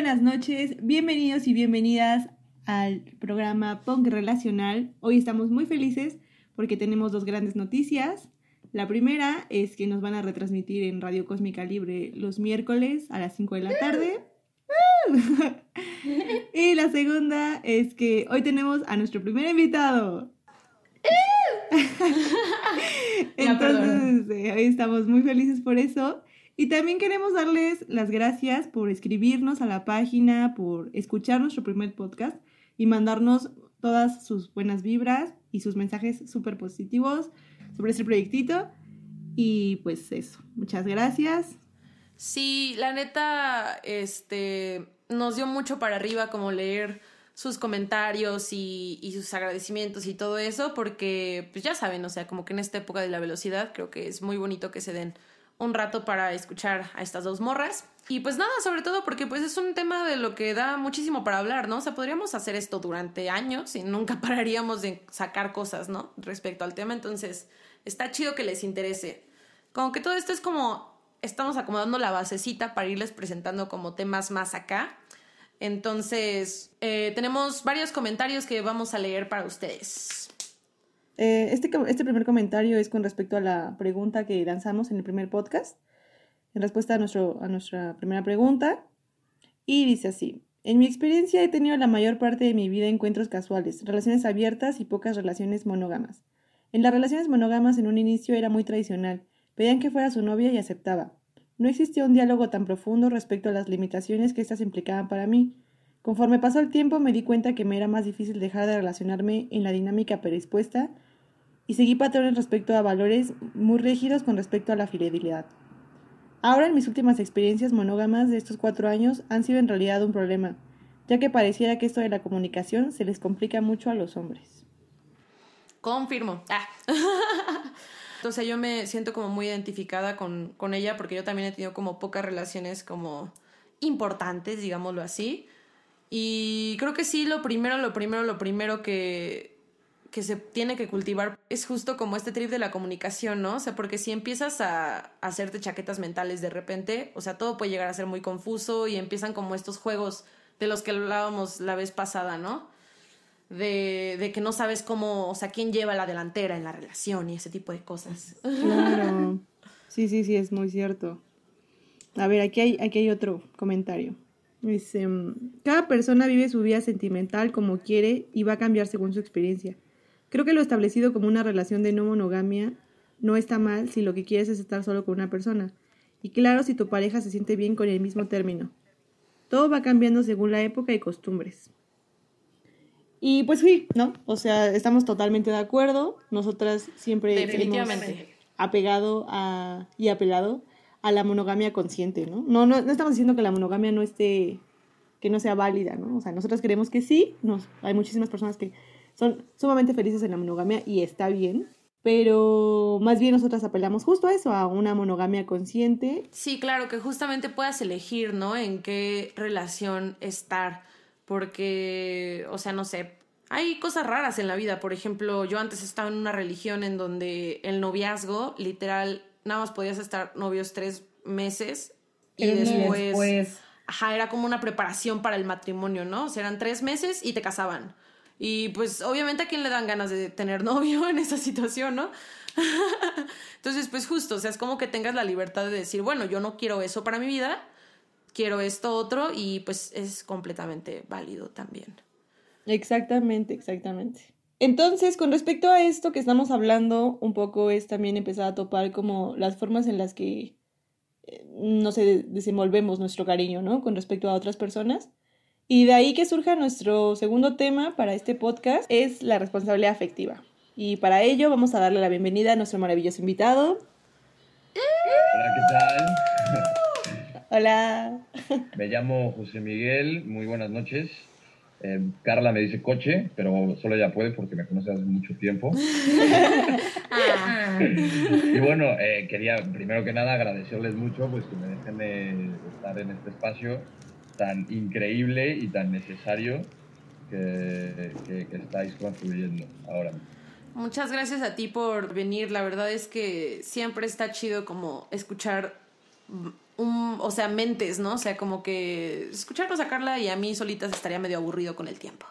Buenas noches, bienvenidos y bienvenidas al programa Punk Relacional. Hoy estamos muy felices porque tenemos dos grandes noticias. La primera es que nos van a retransmitir en Radio Cósmica Libre los miércoles a las 5 de la tarde. y la segunda es que hoy tenemos a nuestro primer invitado. Entonces, eh, hoy estamos muy felices por eso. Y también queremos darles las gracias por escribirnos a la página, por escuchar nuestro primer podcast y mandarnos todas sus buenas vibras y sus mensajes súper positivos sobre este proyectito. Y pues eso, muchas gracias. Sí, la neta, este, nos dio mucho para arriba como leer sus comentarios y, y, sus agradecimientos y todo eso, porque pues ya saben, o sea, como que en esta época de la velocidad creo que es muy bonito que se den un rato para escuchar a estas dos morras. Y pues nada, sobre todo porque pues es un tema de lo que da muchísimo para hablar, ¿no? O sea, podríamos hacer esto durante años y nunca pararíamos de sacar cosas, ¿no? Respecto al tema, entonces está chido que les interese. Como que todo esto es como estamos acomodando la basecita para irles presentando como temas más acá. Entonces, eh, tenemos varios comentarios que vamos a leer para ustedes. Eh, este, este primer comentario es con respecto a la pregunta que lanzamos en el primer podcast, en respuesta a, nuestro, a nuestra primera pregunta. Y dice así, en mi experiencia he tenido la mayor parte de mi vida encuentros casuales, relaciones abiertas y pocas relaciones monógamas. En las relaciones monógamas en un inicio era muy tradicional, pedían que fuera su novia y aceptaba. No existía un diálogo tan profundo respecto a las limitaciones que éstas implicaban para mí. Conforme pasó el tiempo me di cuenta que me era más difícil dejar de relacionarme en la dinámica predispuesta y seguí patrones respecto a valores muy rígidos con respecto a la fidelidad. Ahora en mis últimas experiencias monógamas de estos cuatro años han sido en realidad un problema, ya que pareciera que esto de la comunicación se les complica mucho a los hombres. Confirmo. Ah. Entonces yo me siento como muy identificada con, con ella porque yo también he tenido como pocas relaciones como importantes, digámoslo así. Y creo que sí, lo primero, lo primero, lo primero que, que se tiene que cultivar es justo como este trip de la comunicación, ¿no? O sea, porque si empiezas a, hacerte chaquetas mentales de repente, o sea, todo puede llegar a ser muy confuso y empiezan como estos juegos de los que hablábamos la vez pasada, ¿no? De, de que no sabes cómo, o sea, quién lleva la delantera en la relación y ese tipo de cosas. Claro. Sí, sí, sí, es muy cierto. A ver, aquí hay, aquí hay otro comentario. Dice, cada persona vive su vida sentimental como quiere y va a cambiar según su experiencia. Creo que lo establecido como una relación de no monogamia no está mal si lo que quieres es estar solo con una persona. Y claro, si tu pareja se siente bien con el mismo término. Todo va cambiando según la época y costumbres. Y pues sí, ¿no? O sea, estamos totalmente de acuerdo. Nosotras siempre Definitivamente. apegado a, y apelado a la monogamia consciente, ¿no? ¿no? No, no estamos diciendo que la monogamia no esté, que no sea válida, ¿no? O sea, nosotras queremos que sí. Nos, hay muchísimas personas que son sumamente felices en la monogamia y está bien, pero más bien nosotras apelamos justo a eso, a una monogamia consciente. Sí, claro, que justamente puedas elegir, ¿no? En qué relación estar, porque, o sea, no sé, hay cosas raras en la vida, por ejemplo, yo antes estaba en una religión en donde el noviazgo, literal, nada más podías estar novios tres meses y después, después... Ajá, era como una preparación para el matrimonio, ¿no? O sea, eran tres meses y te casaban. Y pues obviamente a quién le dan ganas de tener novio en esa situación, ¿no? Entonces, pues justo, o sea, es como que tengas la libertad de decir, bueno, yo no quiero eso para mi vida, quiero esto otro y pues es completamente válido también. Exactamente, exactamente. Entonces, con respecto a esto que estamos hablando, un poco es también empezar a topar como las formas en las que, eh, no sé, desenvolvemos nuestro cariño, ¿no? Con respecto a otras personas. Y de ahí que surja nuestro segundo tema para este podcast, es la responsabilidad afectiva. Y para ello vamos a darle la bienvenida a nuestro maravilloso invitado. Hola, ¿qué tal? Hola. Me llamo José Miguel, muy buenas noches. Eh, Carla me dice coche, pero solo ella puede porque me conoce hace mucho tiempo. y bueno, eh, quería primero que nada agradecerles mucho pues que me dejen de estar en este espacio tan increíble y tan necesario que, estáis construyendo ahora Muchas gracias a ti por venir. La verdad es que siempre está chido como escuchar un, o sea, mentes, ¿no? O sea, como que escucharnos a Carla y a mí solitas estaría medio aburrido con el tiempo.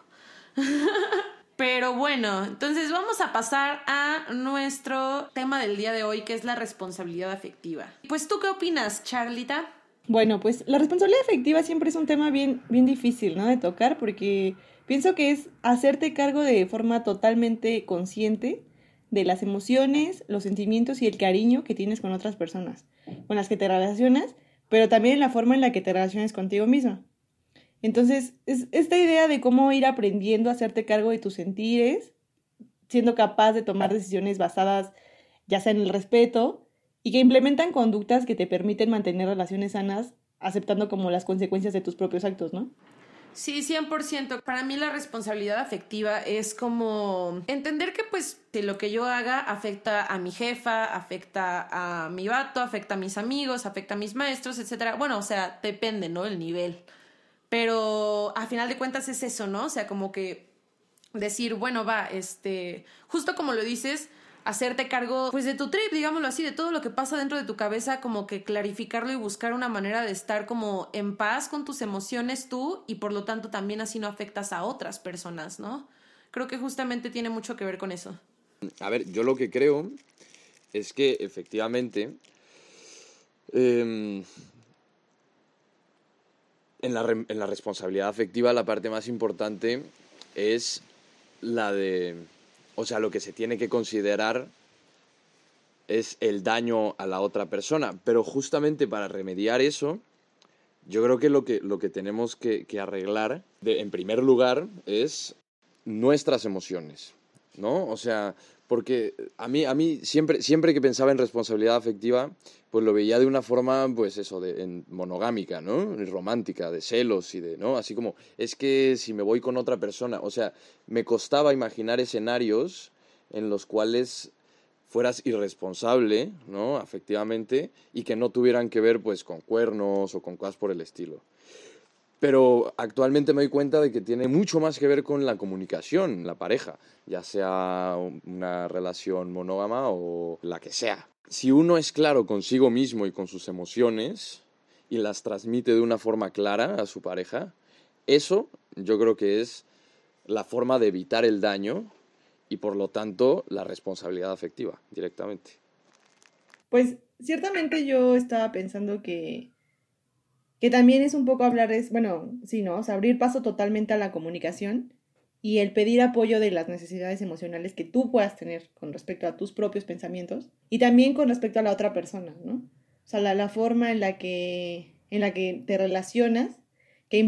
Pero bueno, entonces vamos a pasar a nuestro tema del día de hoy, que es la responsabilidad afectiva. Pues tú qué opinas, Charlita? Bueno, pues la responsabilidad afectiva siempre es un tema bien, bien difícil, ¿no? De tocar, porque pienso que es hacerte cargo de forma totalmente consciente de las emociones, los sentimientos y el cariño que tienes con otras personas, con las que te relacionas, pero también la forma en la que te relacionas contigo misma. Entonces, es esta idea de cómo ir aprendiendo a hacerte cargo de tus sentires, siendo capaz de tomar decisiones basadas ya sea en el respeto y que implementan conductas que te permiten mantener relaciones sanas, aceptando como las consecuencias de tus propios actos, ¿no? Sí, 100%. Para mí la responsabilidad afectiva es como entender que pues lo que yo haga afecta a mi jefa, afecta a mi vato, afecta a mis amigos, afecta a mis maestros, etcétera. Bueno, o sea, depende, ¿no? El nivel. Pero a final de cuentas es eso, ¿no? O sea, como que decir, bueno, va, este, justo como lo dices, hacerte cargo pues de tu trip, digámoslo así, de todo lo que pasa dentro de tu cabeza, como que clarificarlo y buscar una manera de estar como en paz con tus emociones tú y por lo tanto también así no afectas a otras personas, ¿no? Creo que justamente tiene mucho que ver con eso. A ver, yo lo que creo es que efectivamente em, en la, en la responsabilidad afectiva la parte más importante es la de, o sea, lo que se tiene que considerar es el daño a la otra persona, pero justamente para remediar eso, yo creo que lo que, lo que tenemos que, que arreglar, en primer lugar, es nuestras emociones, ¿no? O sea, porque a mí, a mí siempre, siempre que pensaba en responsabilidad afectiva, pues lo veía de una forma, pues eso, de, en monogámica, ¿no? Romántica, de celos y de, ¿no? Así como, es que si me voy con otra persona, o sea, me costaba imaginar escenarios en los cuales fueras irresponsable, ¿no? Afectivamente, y que no tuvieran que ver, pues, con cuernos o con cosas por el estilo. Pero actualmente me doy cuenta de que tiene mucho más que ver con la comunicación, la pareja, ya sea una relación monógama o la que sea. Si uno es claro consigo mismo y con sus emociones y las transmite de una forma clara a su pareja, eso yo creo que es la forma de evitar el daño y por lo tanto la responsabilidad afectiva directamente. Pues ciertamente yo estaba pensando que que también es un poco hablar, es, bueno, sí, ¿no? O sea, abrir paso totalmente a la comunicación y el pedir apoyo de las necesidades emocionales que tú puedas tener con respecto a tus propios pensamientos y también con respecto a la otra persona, ¿no? O sea, la, forma en la, que, en la que te relacionas, que,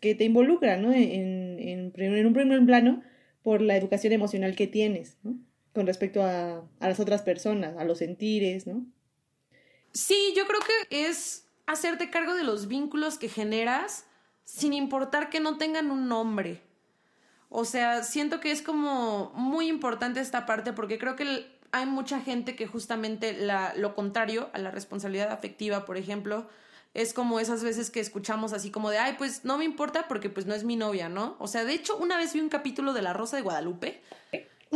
que, te involucra, ¿no? En, en, en, un primer plano por la educación emocional que tienes, ¿no? Con respecto a, a las otras personas, a los sentires, ¿no? Sí, yo creo que es hacerte cargo de los vínculos que generas sin importar que no tengan un nombre. O sea, siento que es como muy importante esta parte porque creo que hay mucha gente que justamente la, lo contrario a la responsabilidad afectiva, por ejemplo, es como esas veces que escuchamos así como de, ay, pues no me importa porque pues no es mi novia, ¿no? O sea, de hecho, una vez vi un capítulo de La Rosa de Guadalupe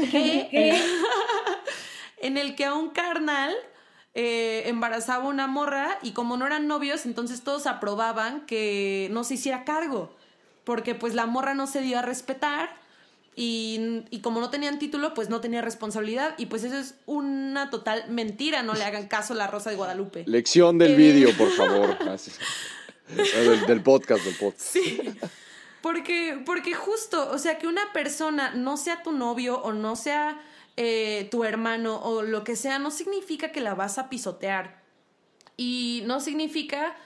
en el que a un carnal eh, embarazaba una morra y como no eran novios, entonces todos aprobaban que no se hiciera cargo, porque pues la morra no se dio a respetar y, y, como no tenían título, pues no tenía responsabilidad y pues eso es una total mentira, no le hagan caso a la Rosa de Guadalupe. Lección del eh, vídeo, por favor. del, del, podcast, del podcast. Sí. Porque, porque justo, o sea, que una persona no sea tu novio o no sea eh, tu hermano o lo que sea, no significa que la vas a pisotear. Y no significa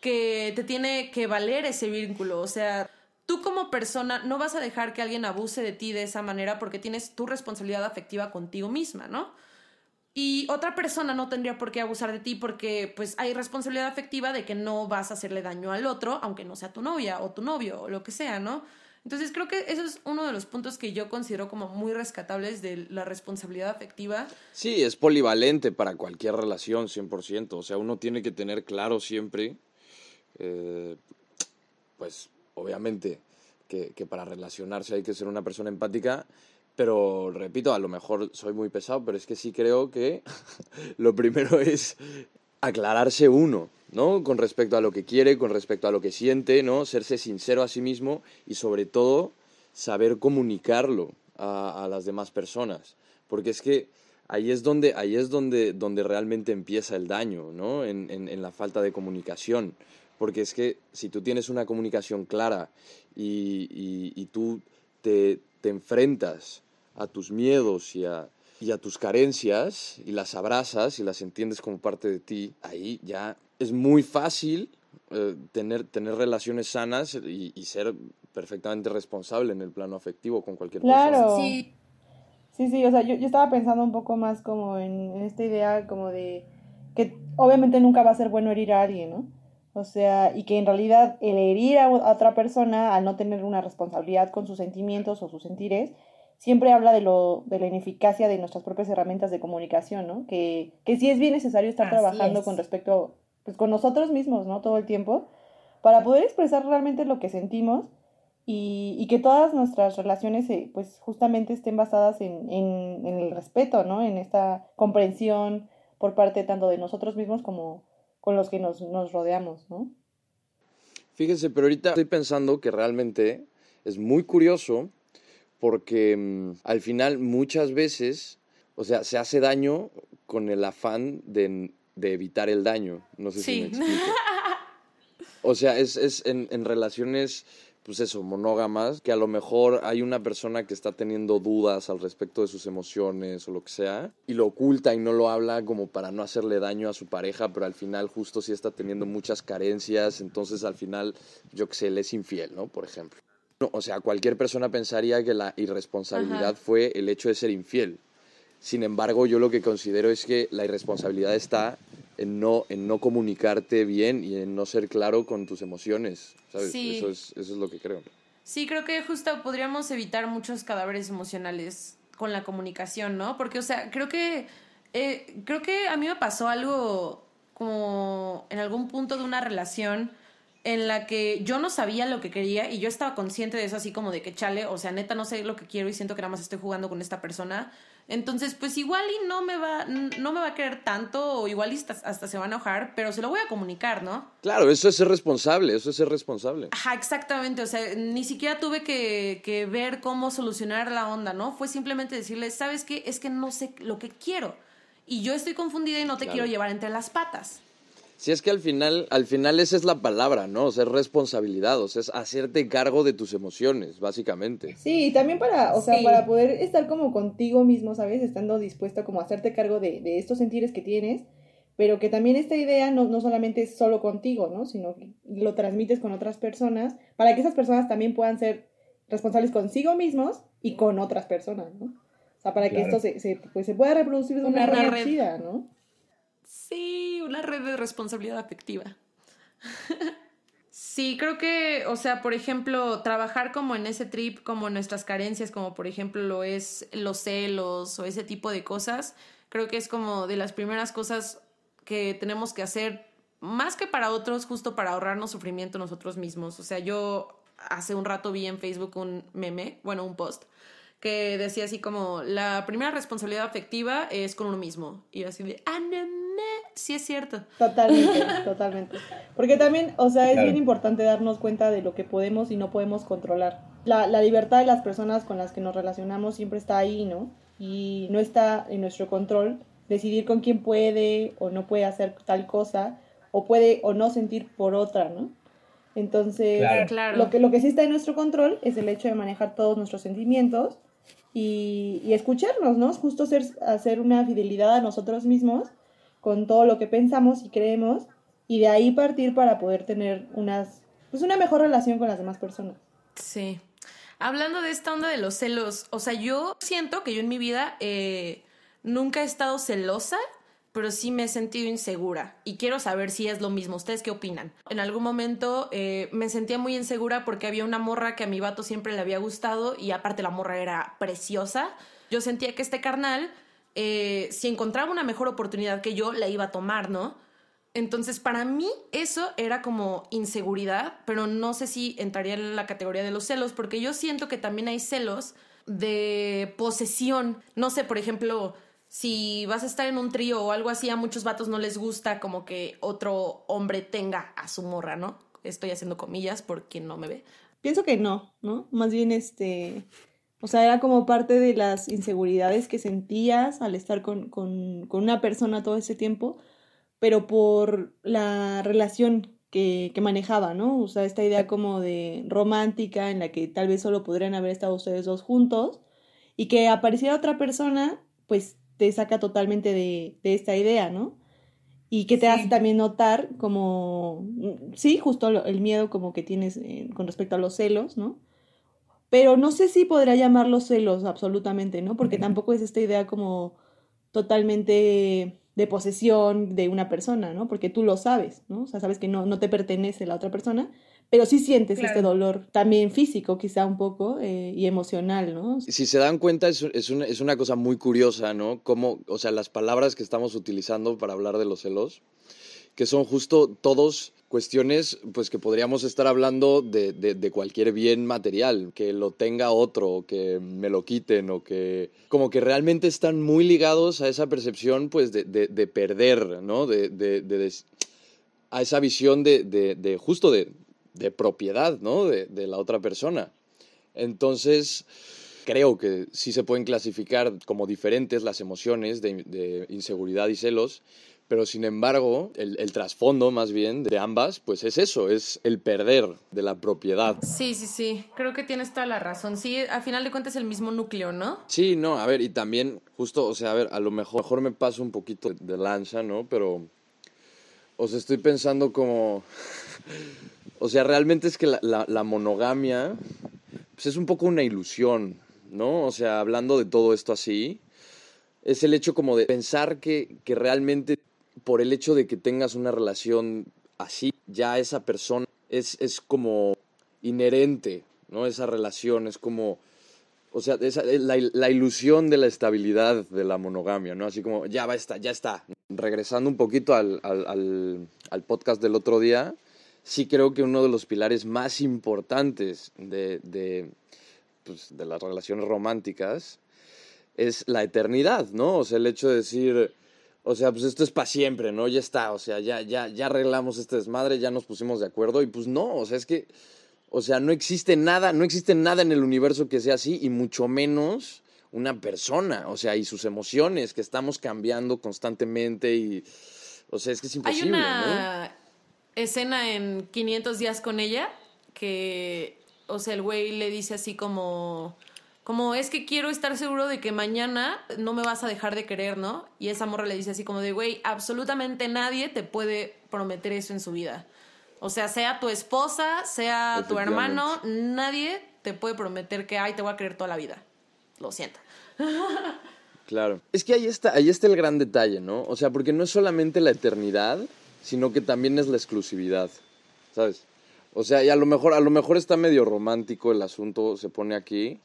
que te tiene que valer ese vínculo. O sea, tú como persona no vas a dejar que alguien abuse de ti de esa manera porque tienes tu responsabilidad afectiva contigo misma, ¿no? Y otra persona no tendría por qué abusar de ti porque pues hay responsabilidad afectiva de que no vas a hacerle daño al otro, aunque no sea tu novia o tu novio o lo que sea, ¿no? Entonces creo que eso es uno de los puntos que yo considero como muy rescatables de la responsabilidad afectiva. Sí, es polivalente para cualquier relación, 100%. O sea, uno tiene que tener claro siempre, eh, pues obviamente que, que para relacionarse hay que ser una persona empática, pero repito, a lo mejor soy muy pesado, pero es que sí creo que lo primero es aclararse uno. ¿No? Con respecto a lo que quiere, con respecto a lo que siente, ¿no? Serse sincero a sí mismo y sobre todo saber comunicarlo a, las demás personas. Porque es que ahí es donde, ahí es donde, donde realmente empieza el daño, ¿no? En, en, en, la falta de comunicación. Porque es que si tú tienes una comunicación clara y, y, y tú te, te, enfrentas a tus miedos y a, y a tus carencias y las abrazas y las entiendes como parte de ti, ahí ya es muy fácil eh, tener, tener relaciones sanas y, y, ser perfectamente responsable en el plano afectivo con cualquier claro. persona. Sí. Sí, sí, o sea, yo, yo estaba pensando un poco más como en, en, esta idea como de que obviamente nunca va a ser bueno herir a alguien, ¿no? O sea, y que en realidad el herir a otra persona al no tener una responsabilidad con sus sentimientos o sus sentires, siempre habla de, lo, de la ineficacia de nuestras propias herramientas de comunicación, ¿no? Que, que sí es bien necesario estar Así trabajando es. con respecto, pues con nosotros mismos, ¿no? Todo el tiempo, para poder expresar realmente lo que sentimos y, y que todas nuestras relaciones, pues justamente estén basadas en, en, en, el respeto, ¿no? En esta comprensión por parte tanto de nosotros mismos como con los que nos, nos rodeamos, ¿no? Fíjense, pero ahorita estoy pensando que realmente es muy curioso porque mmm, al final muchas veces, o sea, se hace daño con el afán de, de evitar el daño. No sé sí. si me explico. O sea, es, es en, en, relaciones, pues eso, monógamas, que a lo mejor hay una persona que está teniendo dudas al respecto de sus emociones o lo que sea, y lo oculta y no lo habla como para no hacerle daño a su pareja, pero al final justo sí está teniendo muchas carencias, entonces al final, yo que sé, él es infiel, ¿no? Por ejemplo. No, o sea, cualquier persona pensaría que la irresponsabilidad Ajá. fue el hecho de ser infiel. Sin embargo, yo lo que considero es que la irresponsabilidad está en no, en no comunicarte bien y en no ser claro con tus emociones, ¿sabes? Sí. Eso, es, eso es lo que creo. Sí, creo que justo podríamos evitar muchos cadáveres emocionales con la comunicación, ¿no? Porque, o sea, creo que, eh, creo que a mí me pasó algo como en algún punto de una relación en la que yo no sabía lo que quería y yo estaba consciente de eso así como de que chale, o sea, neta no sé lo que quiero y siento que nada más estoy jugando con esta persona. Entonces, pues igual y no me va no me va a querer tanto o igual hasta, hasta se va a enojar, pero se lo voy a comunicar, ¿no? Claro, eso es ser responsable, eso es ser responsable. Ajá, exactamente, o sea, ni siquiera tuve que, que ver cómo solucionar la onda, ¿no? Fue simplemente decirle, ¿sabes qué? Es que no sé lo que quiero y yo estoy confundida y no te claro. quiero llevar entre las patas. Si es que al final, al final esa es la palabra, ¿no? O sea, es responsabilidad, o sea, es hacerte cargo de tus emociones, básicamente. Sí, y también para, o sea, sí. para poder estar como contigo mismo, ¿sabes? Estando dispuesto como a hacerte cargo de, de, estos sentires que tienes, pero que también esta idea no, no solamente es solo contigo, ¿no? Sino que lo transmites con otras personas, para que esas personas también puedan ser responsables consigo mismos y con otras personas, ¿no? O sea, para claro. que esto se, se, pues, se pueda reproducir de una, una manera chida, ¿no? Sí, una red de responsabilidad afectiva. sí, creo que, o sea, por ejemplo, trabajar como en ese trip, como nuestras carencias, como por ejemplo lo es los celos o ese tipo de cosas, creo que es como de las primeras cosas que tenemos que hacer, más que para otros, justo para ahorrarnos sufrimiento nosotros mismos. O sea, yo hace un rato vi en Facebook un meme, bueno, un post, que decía así como, la primera responsabilidad afectiva es con uno mismo. Y así de, ah, no, sí es cierto. Totalmente, totalmente. Porque también, o sea, es claro. bien importante darnos cuenta de lo que podemos y no podemos controlar. La, la libertad de las personas con las que nos relacionamos siempre está ahí, ¿no? Y no está en nuestro control decidir con quién puede o no puede hacer tal cosa, o puede o no sentir por otra, ¿no? Entonces, claro. Claro. Lo, que, lo que sí está en nuestro control es el hecho de manejar todos nuestros sentimientos y, y escucharnos, ¿no? Justo ser, hacer una fidelidad a nosotros mismos con todo lo que pensamos y creemos y de ahí partir para poder tener unas pues una mejor relación con las demás personas. Sí. Hablando de esta onda de los celos, o sea, yo siento que yo en mi vida eh, nunca he estado celosa, pero sí me he sentido insegura y quiero saber si es lo mismo. ¿Ustedes qué opinan? En algún momento eh, me sentía muy insegura porque había una morra que a mi vato siempre le había gustado y aparte la morra era preciosa. Yo sentía que este carnal eh, si encontraba una mejor oportunidad que yo, la iba a tomar, ¿no? Entonces, para mí eso era como inseguridad, pero no sé si entraría en la categoría de los celos, porque yo siento que también hay celos de posesión. No sé, por ejemplo, si vas a estar en un trío o algo así, a muchos vatos no les gusta como que otro hombre tenga a su morra, ¿no? Estoy haciendo comillas por quien no me ve. Pienso que no, ¿no? Más bien este, o sea, era como parte de las inseguridades que sentías al estar con, con, con una persona todo ese tiempo, pero por la relación que, que, manejaba, ¿no? O sea, esta idea como de romántica en la que tal vez solo podrían haber estado ustedes dos juntos y que apareciera otra persona, pues te saca totalmente de, de esta idea, ¿no? Y que te sí. hace también notar como, sí, justo el miedo como que tienes eh, con respecto a los celos, ¿no? Pero no sé si podría llamarlos celos absolutamente, ¿no? Porque tampoco es esta idea como totalmente de posesión de una persona, ¿no? Porque tú lo sabes, ¿no? O sea, sabes que no, no te pertenece la otra persona, pero sí sientes claro. este dolor, también físico quizá un poco eh, y emocional, ¿no? Si se dan cuenta, es, es, una, es una cosa muy curiosa, ¿no? Como, o sea, las palabras que estamos utilizando para hablar de los celos, que son justo todos cuestiones pues que podríamos estar hablando de, de, de, cualquier bien material, que lo tenga otro, que me lo quiten, o que como que realmente están muy ligados a esa percepción pues de, de perder, ¿no? De, a esa visión de, justo de, propiedad, ¿no? De, la otra persona. Entonces, creo que sí se pueden clasificar como diferentes las emociones de inseguridad y celos, pero sin embargo, el, el, trasfondo más bien de ambas, pues es eso, es el perder de la propiedad. Sí, sí, sí, creo que tienes toda la razón. Sí, al final de cuentas es el mismo núcleo, ¿no? Sí, no, a ver, y también, justo, o sea, a ver, a lo mejor, mejor me paso un poquito de lanza, ¿no? Pero, o sea, estoy pensando como, o sea, realmente es que la, la, la monogamia, pues es un poco una ilusión, ¿no? O sea, hablando de todo esto así, es el hecho como de pensar que, que realmente por el hecho de que tengas una relación así, ya esa persona es, es como inherente, ¿no? Esa relación es como, o sea, esa, la, la, ilusión de la estabilidad de la monogamia, ¿no? Así como, ya va, está, ya está. Regresando un poquito al, al, al, al podcast del otro día, sí creo que uno de los pilares más importantes de, de, pues, de las relaciones románticas es la eternidad, ¿no? O sea, el hecho de decir o sea, pues esto es para siempre, ¿no? Ya está, o sea, ya, ya, ya arreglamos este desmadre, ya nos pusimos de acuerdo y pues no, o sea, es que, o sea, no existe nada, no existe nada en el universo que sea así y mucho menos una persona, o sea, y sus emociones que estamos cambiando constantemente y, o sea, es que es imposible. Hay una ¿no? escena en 500 días con ella que, o sea, el güey le dice así como como es que quiero estar seguro de que mañana no me vas a dejar de querer, ¿no? Y esa morra le dice así como de, güey, absolutamente nadie te puede prometer eso en su vida. O sea, sea tu esposa, sea tu hermano, nadie te puede prometer que, ay, te voy a querer toda la vida. Lo siento. Claro. Es que ahí está, ahí está el gran detalle, ¿no? O sea, porque no es solamente la eternidad, sino que también es la exclusividad, ¿sabes? O sea, y a lo mejor, a lo mejor está medio romántico el asunto, se pone aquí,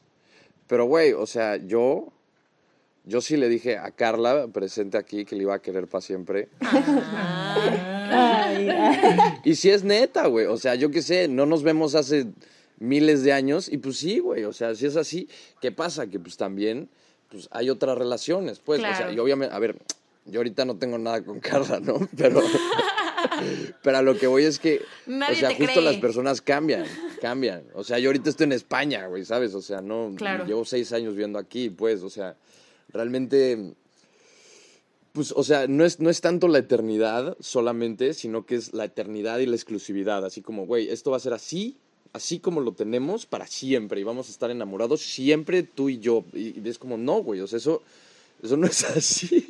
pero, güey, o sea, yo, yo sí le dije a Carla, presente aquí, que le iba a querer para siempre. Ay, ay. Y si es neta, güey. O sea, yo qué sé, no nos vemos hace miles de años. Y pues sí, güey. O sea, si es así, ¿qué pasa? Que pues también pues, hay otras relaciones, pues. Claro. O sea, y obviamente, a ver, yo ahorita no tengo nada con Carla, ¿no? Pero... Pero a lo que voy es que, Nadie o sea, justo cree. las personas cambian, cambian. O sea, yo ahorita estoy en España, güey, ¿sabes? O sea, no, claro. llevo seis años viviendo aquí, pues, o sea, realmente, pues, o sea, no es, no es tanto la eternidad solamente, sino que es la eternidad y la exclusividad. Así como, güey, esto va a ser así, así como lo tenemos para siempre y vamos a estar enamorados siempre tú y yo. Y, y es como, no, güey, o sea, eso, eso no es así.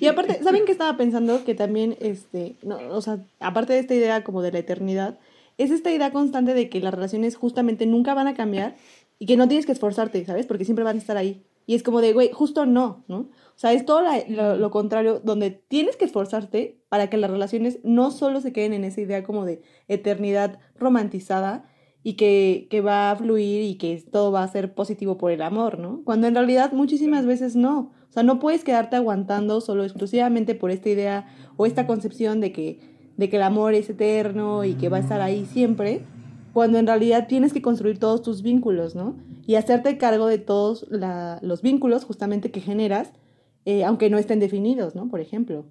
Y aparte, ¿saben qué estaba pensando? Que también, este, no, o sea, aparte de esta idea como de la eternidad, es esta idea constante de que las relaciones justamente nunca van a cambiar y que no tienes que esforzarte, ¿sabes? Porque siempre van a estar ahí. Y es como de, güey, justo no, ¿no? O sea, es todo la, lo, lo, contrario, donde tienes que esforzarte para que las relaciones no solo se queden en esa idea como de eternidad romantizada y que, que va a fluir y que todo va a ser positivo por el amor, ¿no? Cuando en realidad muchísimas veces no. O sea, no puedes quedarte aguantando solo exclusivamente por esta idea o esta concepción de que, de que el amor es eterno y que va a estar ahí siempre, cuando en realidad tienes que construir todos tus vínculos, ¿no? Y hacerte cargo de todos la, los vínculos justamente que generas eh, aunque no estén definidos, ¿no? Por ejemplo.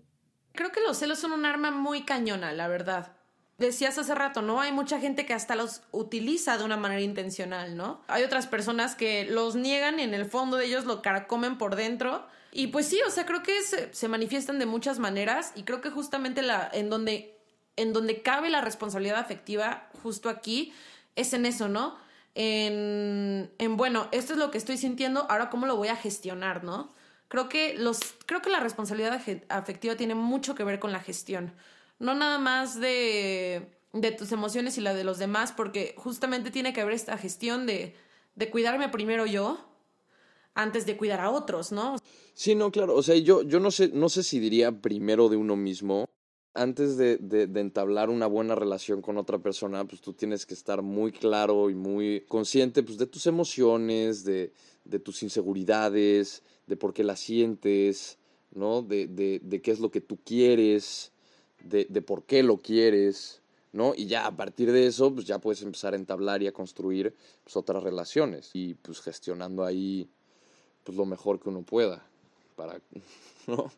Creo que los celos son un arma muy cañona, la verdad. Decías hace rato, ¿no? Hay mucha gente que hasta los utiliza de una manera intencional, ¿no? Hay otras personas que los niegan y en el fondo de ellos lo carcomen por dentro. Y pues sí, o sea, creo que se, se manifiestan de muchas maneras y creo que justamente la, en, donde, en donde cabe la responsabilidad afectiva, justo aquí, es en eso, ¿no? En, en, bueno, esto es lo que estoy sintiendo, ahora cómo lo voy a gestionar, ¿no? Creo que, los, creo que la responsabilidad afectiva tiene mucho que ver con la gestión no nada más de, de tus emociones y la de los demás, porque justamente tiene que haber esta gestión de, de cuidarme primero yo antes de cuidar a otros, ¿no? Sí, no, claro. O sea, yo, yo no sé, no sé si diría primero de uno mismo. Antes de, de, entablar una buena relación con otra persona, pues tú tienes que estar muy claro y muy consciente pues, de tus emociones, de, de tus inseguridades, de por qué las sientes, ¿no? De qué es lo que tú quieres, de, de por qué lo quieres, ¿no? Y ya a partir de eso, pues ya puedes empezar a entablar y a construir pues, otras relaciones y pues gestionando ahí pues lo mejor que uno pueda para, ¿no?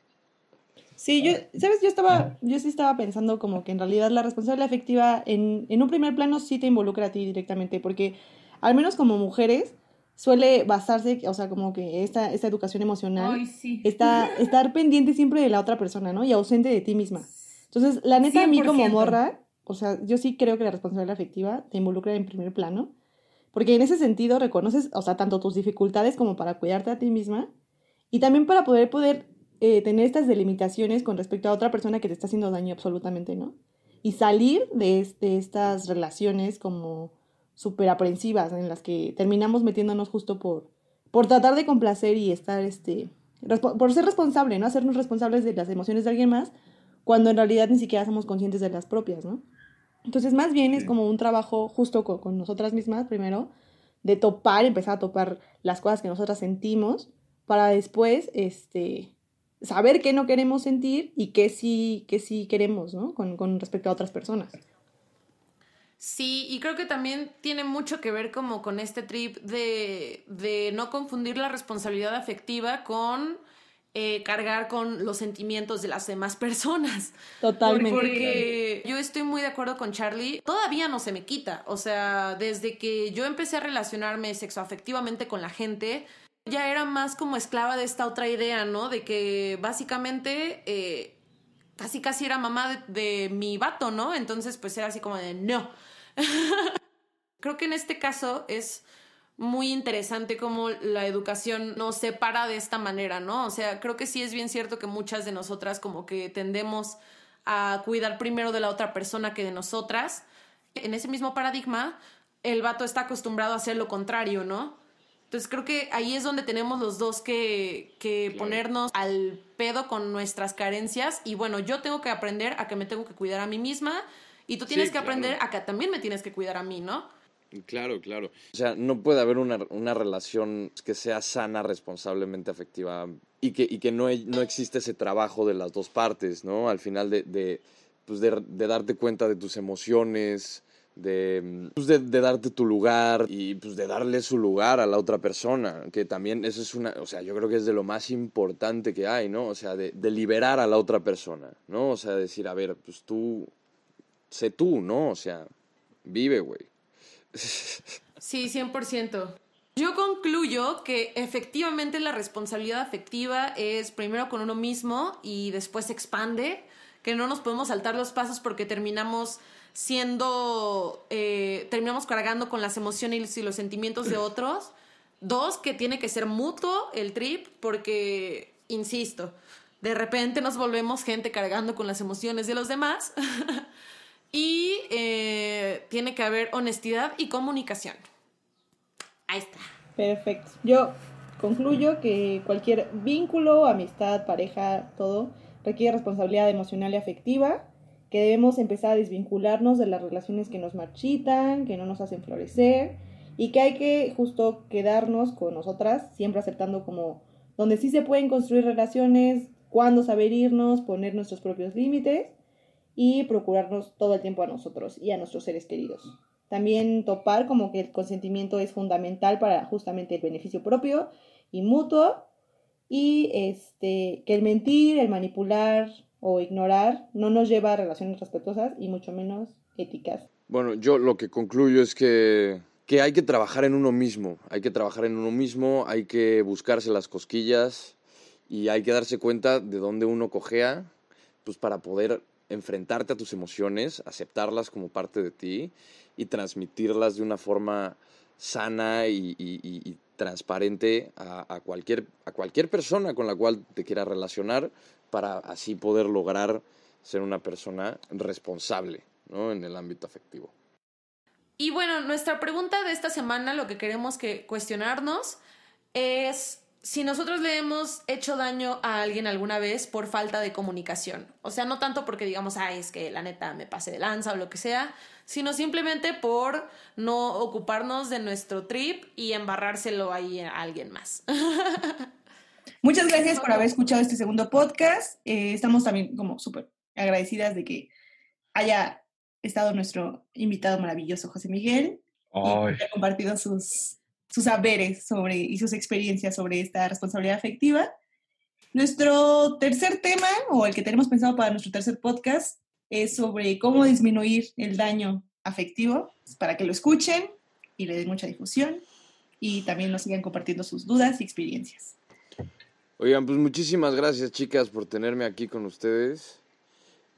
Sí, yo, ¿sabes? Yo estaba, yo sí estaba pensando como que en realidad la responsabilidad afectiva en, en un primer plano sí te involucra a ti directamente, porque al menos como mujeres suele basarse, o sea, como que esta, esta educación emocional Ay, sí. está estar pendiente siempre de la otra persona, ¿no? Y ausente de ti misma. Entonces, la neta, a mí como 100%. morra, o sea, yo sí creo que la responsabilidad afectiva te involucra en primer plano, porque en ese sentido reconoces, o sea, tanto tus dificultades como para cuidarte a ti misma, y también para poder, poder eh, tener estas delimitaciones con respecto a otra persona que te está haciendo daño absolutamente, ¿no? Y salir de, de estas relaciones como súper aprensivas, en las que terminamos metiéndonos justo por, por tratar de complacer y estar, este, por ser responsable, ¿no? Hacernos responsables de las emociones de alguien más, cuando en realidad ni siquiera somos conscientes de las propias, ¿no? Entonces, más bien es como un trabajo justo con, con nosotras mismas, primero, de topar, empezar a topar las cosas que nosotras sentimos, para después, este, saber qué no queremos sentir y qué sí, qué sí queremos, ¿no? Con, con respecto a otras personas. Sí, y creo que también tiene mucho que ver como con este trip de, de no confundir la responsabilidad afectiva con eh, cargar con los sentimientos de las demás personas. Totalmente. Porque yo estoy muy de acuerdo con Charlie. Todavía no se me quita. O sea, desde que yo empecé a relacionarme sexoafectivamente con la gente, ya era más como esclava de esta otra idea, ¿no? De que básicamente eh, casi casi era mamá de, de mi vato, ¿no? Entonces, pues era así como de no. Creo que en este caso es muy interesante cómo la educación nos separa de esta manera, ¿no? O sea, creo que sí es bien cierto que muchas de nosotras como que tendemos a cuidar primero de la otra persona que de nosotras. En ese mismo paradigma, el vato está acostumbrado a hacer lo contrario, ¿no? Entonces creo que ahí es donde tenemos los dos que, que Claro. ponernos al pedo con nuestras carencias y bueno, yo tengo que aprender a que me tengo que cuidar a mí misma y tú tienes Sí, que claro. aprender a que también me tienes que cuidar a mí, ¿no? Claro, claro. O sea, no puede haber una, una relación que sea sana, responsablemente afectiva y que, y que no, no existe ese trabajo de las dos partes, ¿no? Al final de, de, pues de, de darte cuenta de tus emociones, de, pues de, de darte tu lugar y pues de darle su lugar a la otra persona, que también eso es una, o sea, yo creo que es de lo más importante que hay, ¿no? O sea, de, de liberar a la otra persona, ¿no? O sea, decir, a ver, pues tú, sé tú, ¿no? O sea, vive, güey. Sí, 100%. Yo concluyo que efectivamente la responsabilidad afectiva es primero con uno mismo y después se expande, que no nos podemos saltar los pasos porque terminamos siendo, eh, terminamos cargando con las emociones y los sentimientos de otros. Dos, que tiene que ser mutuo el trip porque, insisto, de repente nos volvemos gente cargando con las emociones de los demás. y eh, tiene que haber honestidad y comunicación. Ahí está. Perfecto. Yo concluyo que cualquier vínculo, amistad, pareja, todo, requiere responsabilidad emocional y afectiva, que debemos empezar a desvincularnos de las relaciones que nos marchitan, que no nos hacen florecer, y que hay que justo quedarnos con nosotras, siempre aceptando como donde sí se pueden construir relaciones, cuándo saber irnos, poner nuestros propios límites y procurarnos todo el tiempo a nosotros y a nuestros seres queridos. También topar como que el consentimiento es fundamental para justamente el beneficio propio y mutuo y este, que el mentir, el manipular o ignorar no nos lleva a relaciones respetuosas y mucho menos éticas. Bueno, yo lo que concluyo es que, que hay que trabajar en uno mismo, hay que trabajar en uno mismo, hay que buscarse las cosquillas y hay que darse cuenta de dónde uno cojea, pues para poder enfrentarte a tus emociones, aceptarlas como parte de ti y transmitirlas de una forma sana y, transparente a, a cualquier, a cualquier persona con la cual te quieras relacionar para así poder lograr ser una persona responsable ¿no? en el ámbito afectivo. Y bueno, nuestra pregunta de esta semana, lo que queremos que cuestionarnos es si nosotros le hemos hecho daño a alguien alguna vez por falta de comunicación. O sea, no tanto porque digamos, ay, es que la neta me pase de lanza o lo que sea, sino simplemente por no ocuparnos de nuestro trip y embarrárselo ahí a alguien más. Muchas gracias por haber escuchado este segundo podcast. Eh, estamos también como súper agradecidas de que haya estado nuestro invitado maravilloso José Miguel Ay, y haya compartido sus, sus saberes sobre, y sus experiencias sobre esta responsabilidad afectiva. Nuestro tercer tema, o el que tenemos pensado para nuestro tercer podcast, es sobre cómo disminuir el daño afectivo, para que lo escuchen y le den mucha difusión y también nos sigan compartiendo sus dudas y experiencias. Oigan, pues muchísimas gracias chicas por tenerme aquí con ustedes.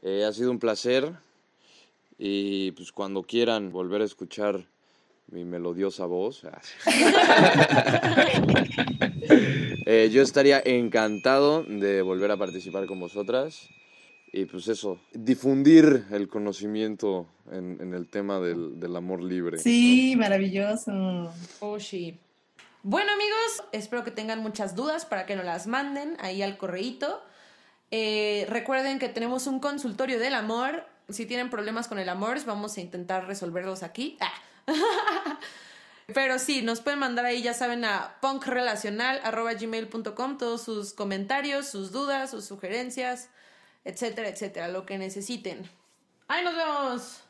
Eh, ha sido un placer y pues cuando quieran volver a escuchar mi melodiosa voz, ah, eh, yo estaría encantado de volver a participar con vosotras y pues eso, difundir el conocimiento en, en el tema del, del amor libre. Sí, maravilloso. Oh, sí. Bueno, amigos, espero que tengan muchas dudas para que nos las manden ahí al correíto. Eh, recuerden que tenemos un consultorio del amor. Si tienen problemas con el amor, vamos a intentar resolverlos aquí. Ah. Pero sí, nos pueden mandar ahí, ya saben, a punkrelacional.gmail.com todos sus comentarios, sus dudas, sus sugerencias, etcétera, etcétera, lo que necesiten. ¡Ahí nos vemos!